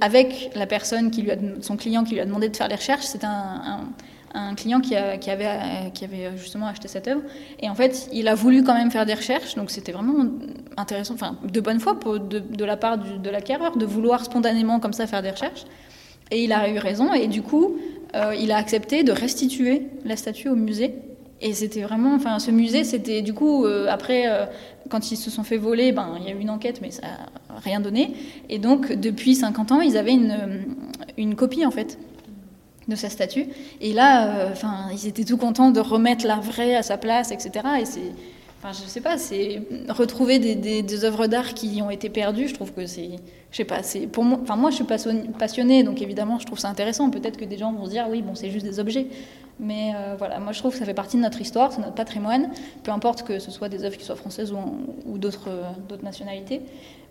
avec la personne qui lui a, son client qui lui a demandé de faire les recherches, c'est un, un, client qui, a, qui, avait, qui avait justement acheté cette œuvre. Et en fait, il a voulu quand même faire des recherches, donc c'était vraiment intéressant, enfin de bonne foi de, de, la part du, de l'acquéreur de vouloir spontanément comme ça faire des recherches. Et il a eu raison, et du coup, euh, il a accepté de restituer la statue au musée et c'était vraiment, enfin, ce musée, c'était du coup, euh, après, euh, quand ils se sont fait voler, ben, il y a eu une enquête, mais ça n'a rien donné. Et donc, depuis 50 ans, ils avaient une, une copie, en fait, de sa statue. Et là, enfin, ils étaient tout contents de remettre la vraie à sa place, etc. Et c'est, enfin, je sais pas, c'est retrouver des, œuvres d'art qui ont été perdues. Je trouve que c'est, je sais pas, c'est pour moi. Enfin, moi, je suis passionnée, donc évidemment, je trouve ça intéressant. Peut-être que des gens vont se dire, oui, bon, c'est juste des objets. Mais voilà, moi je trouve que ça fait partie de notre histoire, c'est notre patrimoine, peu importe que ce soit des œuvres qui soient françaises ou, d'autres nationalités.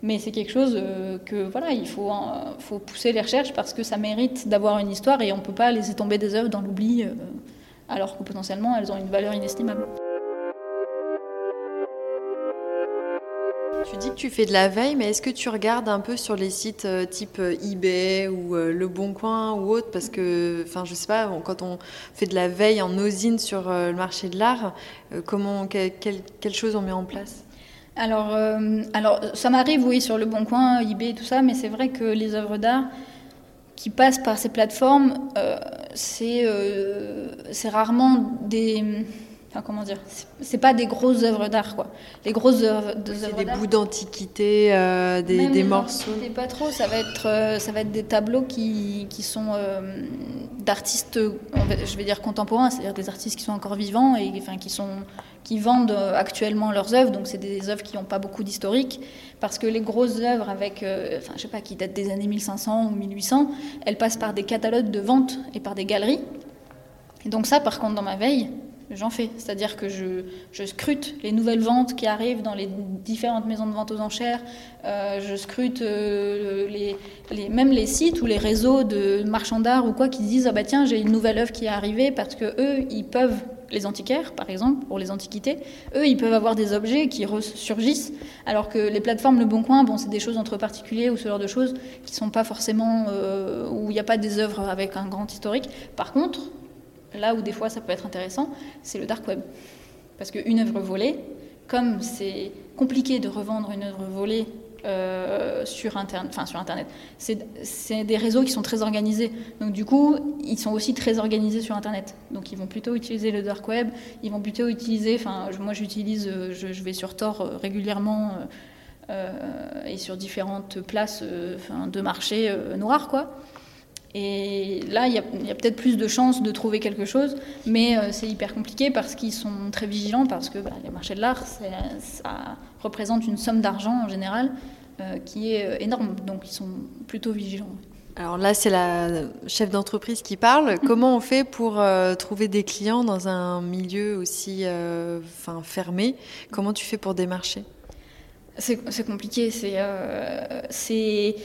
Mais c'est quelque chose que voilà, il faut, faut pousser les recherches parce que ça mérite d'avoir une histoire et on peut pas laisser tomber des œuvres dans l'oubli alors que potentiellement elles ont une valeur inestimable. Dis que tu fais de la veille, mais est-ce que tu regardes un peu sur les sites euh, type euh, eBay ou euh, Le Bon Coin ou autre? Parce que, enfin, je sais pas, quand on fait de la veille en osine sur le marché de l'art, comment, quelle chose on met en place? Alors, alors, ça m'arrive, oui, sur Le Bon Coin, eBay, tout ça, mais c'est vrai que les œuvres d'art qui passent par ces plateformes, c'est rarement des comment dire C'est pas des grosses œuvres d'art, quoi. Les grosses œuvres, d'art. des bouts d'antiquité, euh, des, des morceaux. pas trop. Ça va être, euh, ça va être des tableaux qui, qui sont euh, d'artistes, je vais dire contemporains, c'est-à-dire des artistes qui sont encore vivants et enfin qui sont qui vendent actuellement leurs œuvres. Donc c'est des œuvres qui n'ont pas beaucoup d'historique, parce que les grosses œuvres avec, enfin je sais pas, qui datent des années 1500 ou 1800, elles passent par des catalogues de vente et par des galeries. Et donc ça, par contre, dans ma veille, j'en fais. C'est-à-dire que je, scrute les nouvelles ventes qui arrivent dans les différentes maisons de vente aux enchères. Euh, je scrute euh, même les sites ou les réseaux de marchands d'art ou quoi qui disent ah bah tiens j'ai une nouvelle œuvre qui est arrivée parce que eux ils peuvent les antiquaires par exemple pour les antiquités eux ils peuvent avoir des objets qui ressurgissent alors que les plateformes Le Bon Coin bon c'est des choses entre particuliers ou ce genre de choses qui sont pas forcément euh, où il n'y a pas des œuvres avec un grand historique. Par contre là où des fois ça peut être intéressant, c'est le dark web. Parce qu'une œuvre volée, comme c'est compliqué de revendre une œuvre volée euh, sur, Internet, c'est des réseaux qui sont très organisés. Donc du coup, ils sont aussi très organisés sur Internet. Donc ils vont plutôt utiliser le dark web, ils vont plutôt utiliser, enfin moi j'utilise, euh, je, vais sur Tor euh, régulièrement et sur différentes places de marché noirs, quoi. Et là, il y a, peut-être plus de chances de trouver quelque chose, mais euh, c'est hyper compliqué parce qu'ils sont très vigilants, parce que bah, les marchés de l'art, ça représente une somme d'argent en général euh, qui est euh, énorme, donc ils sont plutôt vigilants. Alors là, c'est la chef d'entreprise qui parle. Comment on fait pour trouver des clients dans un milieu aussi enfin, fermé? Comment tu fais pour démarcher? C'est compliqué. C'est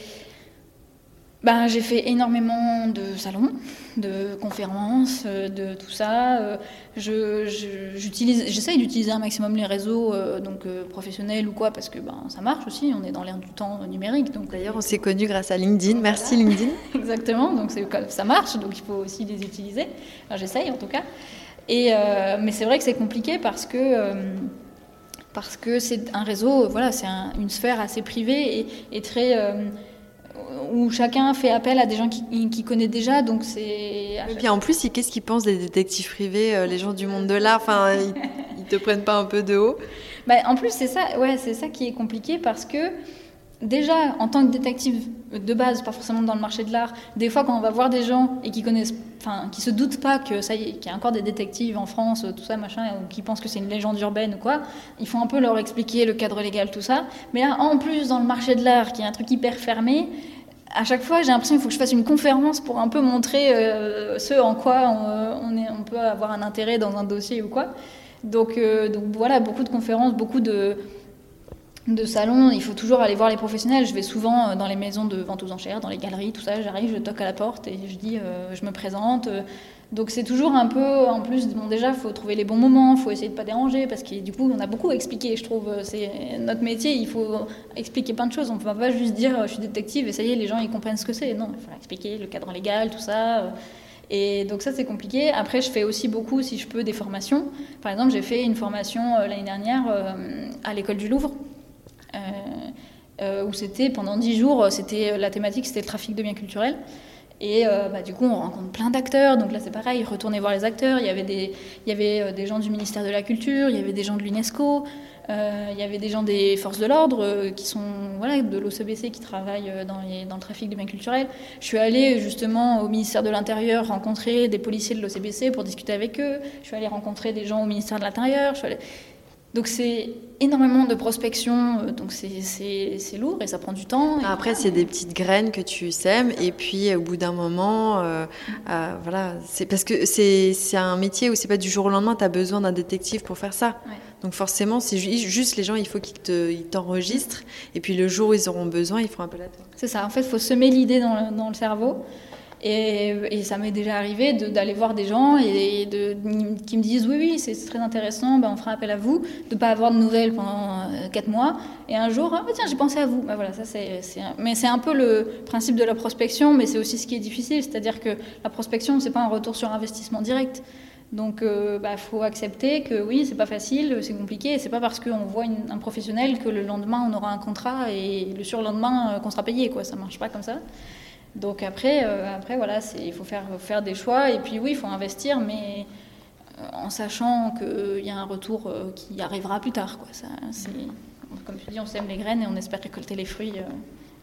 ben, J'ai fait énormément de salons, de conférences, euh, de tout ça. Euh, je, j'essaye d'utiliser un maximum les réseaux euh, donc, professionnels ou quoi, parce que ben, ça marche aussi, on est dans l'ère du temps numérique. Donc, D'ailleurs, on s'est connus grâce à LinkedIn. Merci LinkedIn. Exactement, donc ça marche, donc il faut aussi les utiliser. j'essaye en tout cas. Et, mais c'est vrai que c'est compliqué parce que parce que c'est un réseau, voilà, c'est une sphère assez privée et, et très où chacun fait appel à des gens qui, qui connaissent déjà, donc c'est. Et puis en plus, qu'est-ce qu'ils pensent des détectives privés, euh, les gens du monde de l'art? Enfin, ils, te prennent pas un peu de haut? Bah, En plus, c'est ça, ouais, c'est ça qui est compliqué parce que déjà, en tant que détective de base, pas forcément dans le marché de l'art, des fois quand on va voir des gens et qui connaissent, enfin, qui se doutent pas que ça y est, qu'il y a encore des détectives en France, tout ça, machin, ou qui pensent que c'est une légende urbaine ou quoi, il faut un peu leur expliquer le cadre légal, tout ça. Mais là, en plus, dans le marché de l'art, qui est un truc hyper fermé, à chaque fois, j'ai l'impression qu'il faut que je fasse une conférence pour un peu montrer euh, ce en quoi on, est, on, peut avoir un intérêt dans un dossier ou quoi. Donc, euh, voilà, beaucoup de conférences, beaucoup de, salons. Il faut toujours aller voir les professionnels. Je vais souvent euh, dans les maisons de vente aux enchères, dans les galeries, tout ça. J'arrive, je toque à la porte et je dis, je me présente. Donc c'est toujours un peu, en plus, bon déjà, faut trouver les bons moments, faut essayer de pas déranger, parce que du coup, on a beaucoup à expliquer, je trouve. C'est notre métier, il faut expliquer plein de choses. On ne peut pas juste dire, je suis détective, et ça y est, les gens, ils comprennent ce que c'est. Non, il faut expliquer le cadre légal, tout ça. Et donc ça, c'est compliqué. Après, je fais aussi beaucoup, si je peux, des formations. Par exemple, j'ai fait une formation euh, l'année dernière euh, à l'école du Louvre. Euh, où c'était pendant dix jours, c'était la thématique, c'était le trafic de biens culturels. Et euh, bah, du coup, on rencontre plein d'acteurs. Donc là, c'est pareil, retourner voir les acteurs. Il y avait des, il y avait euh, des gens du ministère de la Culture, il y avait des gens de l'UNESCO, euh, il y avait des gens des forces de l'ordre qui sont voilà, de l'OCBC qui travaillent dans, dans, le trafic de biens culturels. Je suis allée justement au ministère de l'Intérieur rencontrer des policiers de l'OCBC pour discuter avec eux. Je suis allée rencontrer des gens au ministère de l'Intérieur. Donc c'est énormément de prospection, euh, donc c'est lourd et ça prend du temps. Après, c'est des petites graines que tu sèmes et puis au bout d'un moment, euh, euh, voilà, c'est parce que c'est un métier où c'est pas du jour au lendemain, tu as besoin d'un détective pour faire ça. Donc forcément, c'est juste les gens, il faut qu'ils t'enregistrent et puis le jour où ils auront besoin, ils feront appel à toi. C'est ça, en fait, il faut semer l'idée dans, dans, le cerveau. Et, ça m'est déjà arrivé d'aller voir des gens et qui me disent oui, oui, c'est très intéressant, ben, on fera appel à vous, de ne pas avoir de nouvelles pendant 4 euh, mois. Et un jour, ah, tiens, j'ai pensé à vous. Ben, voilà, ça, c'est, mais c'est un peu le principe de la prospection, mais c'est aussi ce qui est difficile. C'est-à-dire que la prospection, ce n'est pas un retour sur investissement direct. Donc, il euh, bah, faut accepter que oui, c'est pas facile, c'est compliqué. C'est pas parce qu'on voit un professionnel que le lendemain on aura un contrat et le surlendemain euh, qu'on sera payé. Quoi, ça marche pas comme ça. Donc après, euh, après voilà, il faut faire, des choix. Et puis oui, il faut investir, mais euh, en sachant qu'il y a un retour euh, qui arrivera plus tard. Quoi. Comme tu dis, on sème les graines et on espère récolter les fruits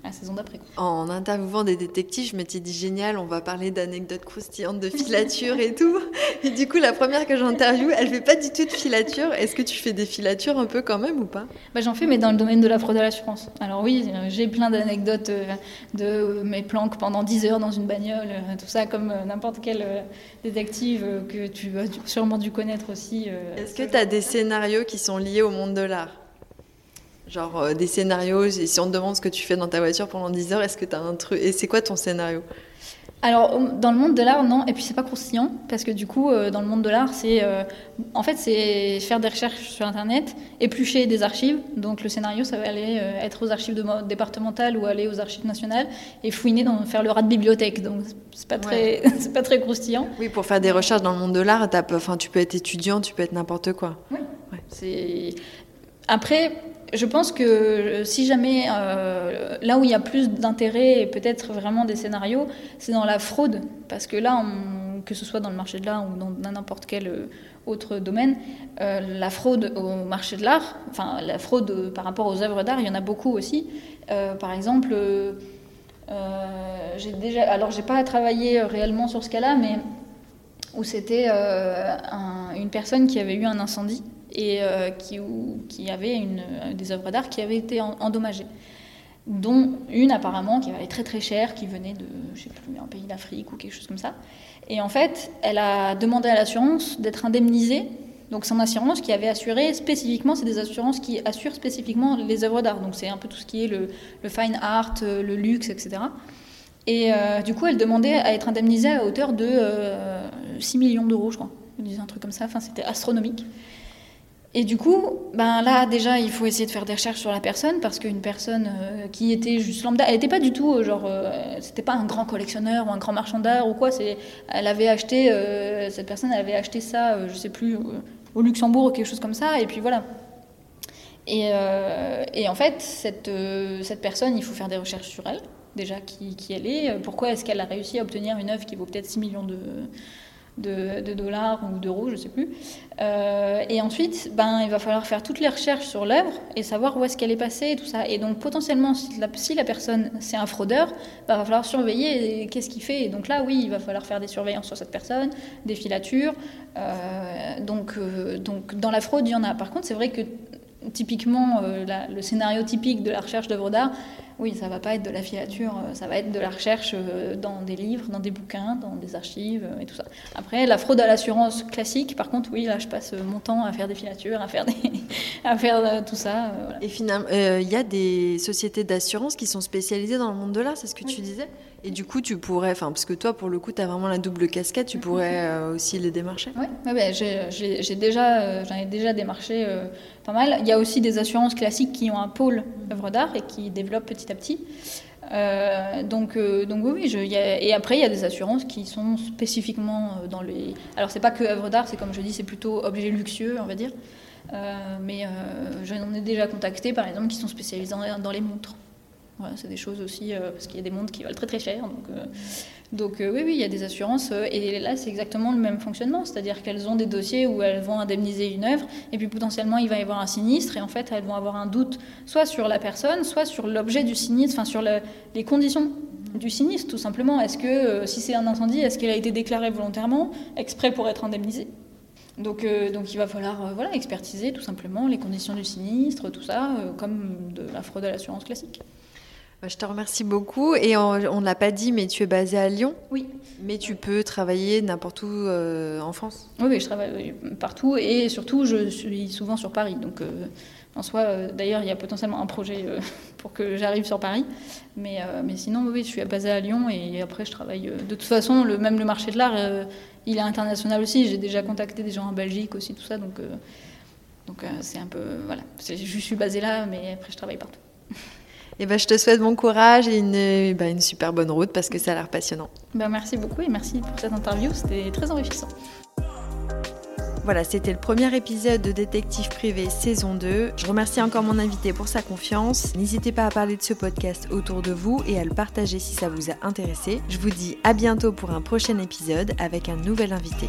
la saison d'après. En interviewant des détectives, je m'étais dit génial, on va parler d'anecdotes croustillantes, de filatures et tout. Et du coup, la première que j'interviewe, elle fait pas du tout de filature. Est-ce que tu fais des filatures un peu quand même ou pas? Bah, J'en fais, mais dans le domaine de la fraude à l'assurance. Alors oui, j'ai plein d'anecdotes euh, de mes planques pendant 10 heures dans une bagnole, euh, tout ça comme euh, n'importe quel détective que tu as sûrement dû connaître aussi. Est-ce que tu as des scénarios qui sont liés au monde de l'art? Genre euh, des scénarios, et si on te demande ce que tu fais dans ta voiture pendant 10 heures, est-ce que tu as un truc. Et c'est quoi ton scénario? Alors, dans le monde de l'art, non. Et puis, c'est pas croustillant, parce que du coup, euh, dans le monde de l'art, c'est. Euh, en fait, c'est faire des recherches sur Internet, éplucher des archives. Donc, le scénario, ça va aller être aux archives départementales ou aller aux archives nationales et fouiner, dans, faire le rat de bibliothèque. Donc, c'est pas, très, c'est pas très croustillant. Oui, pour faire des recherches dans le monde de l'art, enfin, tu peux être étudiant, tu peux être n'importe quoi. Oui. C'est. Après, je pense que euh, si jamais, euh, là où il y a plus d'intérêt et peut-être vraiment des scénarios, c'est dans la fraude. Parce que là, que ce soit dans le marché de l'art ou dans n'importe quel euh, autre domaine, la fraude au marché de l'art, enfin la fraude par rapport aux œuvres d'art, il y en a beaucoup aussi. par exemple, j'ai déjà, alors j'ai pas travaillé réellement sur ce cas-là, mais où c'était une personne qui avait eu un incendie et euh, qui, avait une, des œuvres d'art qui avaient été endommagées dont une apparemment qui valait très très cher, qui venait de, je sais plus, un pays d'Afrique ou quelque chose comme ça. Et en fait, elle a demandé à l'assurance d'être indemnisée. Donc son assurance qui avait assuré spécifiquement, c'est des assurances qui assurent spécifiquement les œuvres d'art. Donc c'est un peu tout ce qui est le, fine art, le luxe, etc. Et euh, du coup, elle demandait à être indemnisée à hauteur de 6 euh, millions d'euros, je crois. Elle disait un truc comme ça, enfin c'était astronomique. Et du coup, ben là déjà, il faut essayer de faire des recherches sur la personne parce qu'une personne euh, qui était juste lambda, elle n'était pas du tout euh, genre, euh, c'était pas un grand collectionneur ou un grand marchand d'art ou quoi. C'est, elle avait acheté, cette personne, elle avait acheté ça, je sais plus, au Luxembourg ou quelque chose comme ça. Et puis voilà. Et, et en fait, cette, cette personne, il faut faire des recherches sur elle déjà qui, qui elle est. Pourquoi est-ce qu'elle a réussi à obtenir une œuvre qui vaut peut-être 6 millions de de, dollars ou d'euros, je ne sais plus. Euh, et ensuite, ben, il va falloir faire toutes les recherches sur l'œuvre et savoir où est-ce qu'elle est passée et tout ça. Et donc potentiellement, si la, personne c'est un fraudeur, ben, il va falloir surveiller qu'est-ce qu'il fait. Et donc là, oui, il va falloir faire des surveillances sur cette personne, des filatures. Euh, donc, euh, donc dans la fraude, il y en a. Par contre, c'est vrai que typiquement, le scénario typique de la recherche d'œuvres d'art, oui, ça va pas être de la filature, euh, ça va être de la recherche euh, dans des livres, dans des bouquins, dans des archives euh, et tout ça. Après, la fraude à l'assurance classique, par contre, oui, là, je passe mon temps à faire des filatures, à faire, des... à faire tout ça. Et finalement, il y a des sociétés d'assurance qui sont spécialisées dans le monde de l'art, c'est ce que tu disais? Et du coup, tu pourrais, enfin, parce que toi, pour le coup, tu as vraiment la double casquette, tu pourrais aussi les démarcher? Oui, ouais, j'ai déjà, j'en ai déjà démarché pas mal. Il y a aussi des assurances classiques qui ont un pôle œuvre d'art et qui développent petit à petit. Euh, donc, euh, donc oui, je, et après il y a des assurances qui sont spécifiquement euh, dans les. Alors c'est pas que œuvre d'art, c'est comme je dis, c'est plutôt objet luxueux, on va dire. mais j'en ai déjà contacté, par exemple, qui sont spécialisés dans, les montres. C'est des choses aussi parce qu'il y a des montres qui valent très très cher, donc donc euh, oui, oui, il y a des assurances. Euh, et là, c'est exactement le même fonctionnement. C'est-à-dire qu'elles ont des dossiers où elles vont indemniser une œuvre, et puis potentiellement, il va y avoir un sinistre, et en fait, elles vont avoir un doute soit sur la personne, soit sur l'objet du sinistre, enfin sur les conditions du sinistre, tout simplement. Est-ce que, euh, si c'est un incendie, est-ce qu'il a été déclaré volontairement, exprès pour être indemnisé Donc, euh, donc il va falloir voilà, expertiser tout simplement les conditions du sinistre, tout ça, comme de la fraude à l'assurance classique. Bah, je te remercie beaucoup. Et on ne l'a pas dit, mais tu es basée à Lyon Oui. Mais tu peux travailler n'importe où en France oui, oui, je travaille partout et surtout je suis souvent sur Paris. Donc en soi, euh, d'ailleurs, il y a potentiellement un projet euh, pour que j'arrive sur Paris. Mais, euh, mais sinon, oui, je suis basée à Lyon et après, je travaille. de toute façon, le, même le marché de l'art, il est international aussi. J'ai déjà contacté des gens en Belgique aussi, tout ça. Donc, donc c'est un peu. Voilà. Je suis basée là, mais après, je travaille partout. Et eh ben, je te souhaite bon courage et une, bah, une super bonne route parce que ça a l'air passionnant. Ben, merci beaucoup et merci pour cette interview. C'était très enrichissant. Voilà, c'était le premier épisode de Détective Privé saison 2. Je remercie encore mon invité pour sa confiance. N'hésitez pas à parler de ce podcast autour de vous et à le partager si ça vous a intéressé. Je vous dis à bientôt pour un prochain épisode avec un nouvel invité.